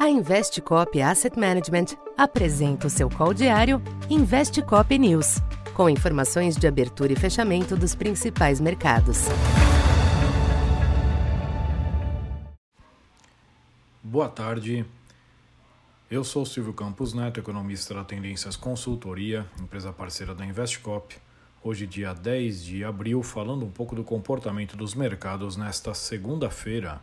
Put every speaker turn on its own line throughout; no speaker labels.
A Investcop Asset Management apresenta o seu call diário Investcop News, com informações de abertura e fechamento dos principais mercados.
Boa tarde. Eu sou Silvio Campos Neto, economista da Tendências Consultoria, empresa parceira da Investcop. Hoje, dia 10 de abril, falando um pouco do comportamento dos mercados nesta segunda-feira.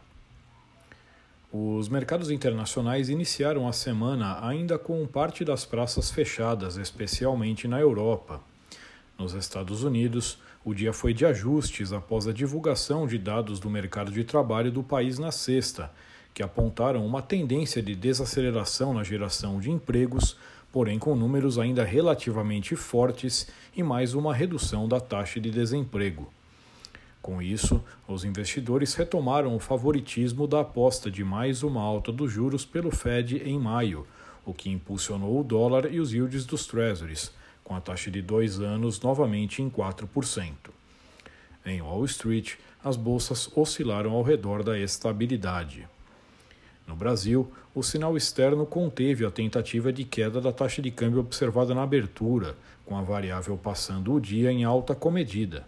Os mercados internacionais iniciaram a semana ainda com parte das praças fechadas, especialmente na Europa. Nos Estados Unidos, o dia foi de ajustes após a divulgação de dados do mercado de trabalho do país na sexta, que apontaram uma tendência de desaceleração na geração de empregos, porém com números ainda relativamente fortes e mais uma redução da taxa de desemprego. Com isso, os investidores retomaram o favoritismo da aposta de mais uma alta dos juros pelo Fed em maio, o que impulsionou o dólar e os yields dos Treasuries, com a taxa de dois anos novamente em 4%. Em Wall Street, as bolsas oscilaram ao redor da estabilidade. No Brasil, o sinal externo conteve a tentativa de queda da taxa de câmbio observada na abertura, com a variável passando o dia em alta comedida.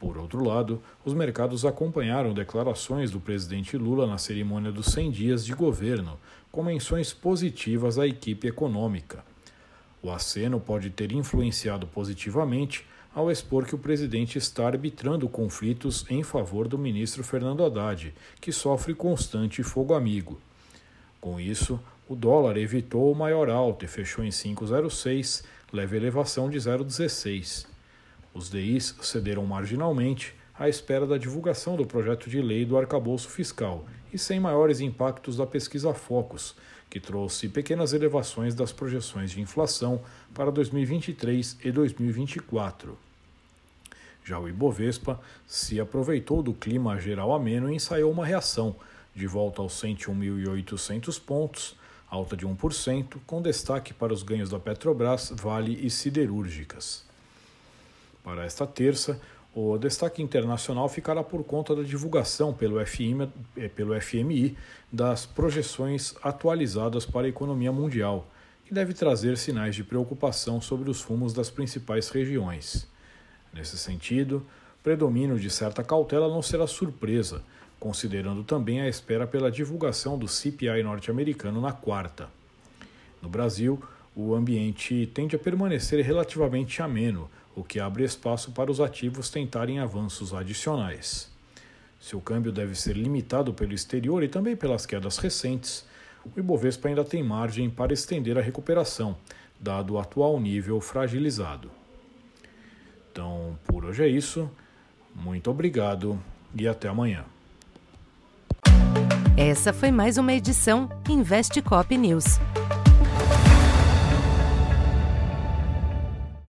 Por outro lado, os mercados acompanharam declarações do presidente Lula na cerimônia dos 100 dias de governo, com menções positivas à equipe econômica. O aceno pode ter influenciado positivamente ao expor que o presidente está arbitrando conflitos em favor do ministro Fernando Haddad, que sofre constante fogo amigo. Com isso, o dólar evitou o maior alto e fechou em 5,06, leve elevação de 0,16. Os DIs cederam marginalmente à espera da divulgação do projeto de lei do arcabouço fiscal e sem maiores impactos da pesquisa Focus, que trouxe pequenas elevações das projeções de inflação para 2023 e 2024. Já o Ibovespa se aproveitou do clima geral ameno e ensaiou uma reação, de volta aos 101.800 pontos, alta de 1%, com destaque para os ganhos da Petrobras, Vale e Siderúrgicas. Para esta terça, o destaque internacional ficará por conta da divulgação pelo FMI, eh, pelo FMI das projeções atualizadas para a economia mundial, que deve trazer sinais de preocupação sobre os rumos das principais regiões. Nesse sentido, predomínio de certa cautela não será surpresa, considerando também a espera pela divulgação do CPI norte-americano na quarta. No Brasil, o ambiente tende a permanecer relativamente ameno o que abre espaço para os ativos tentarem avanços adicionais. Seu câmbio deve ser limitado pelo exterior e também pelas quedas recentes. O Ibovespa ainda tem margem para estender a recuperação, dado o atual nível fragilizado. Então, por hoje é isso. Muito obrigado e até amanhã.
Essa foi mais uma edição Investe Cop News.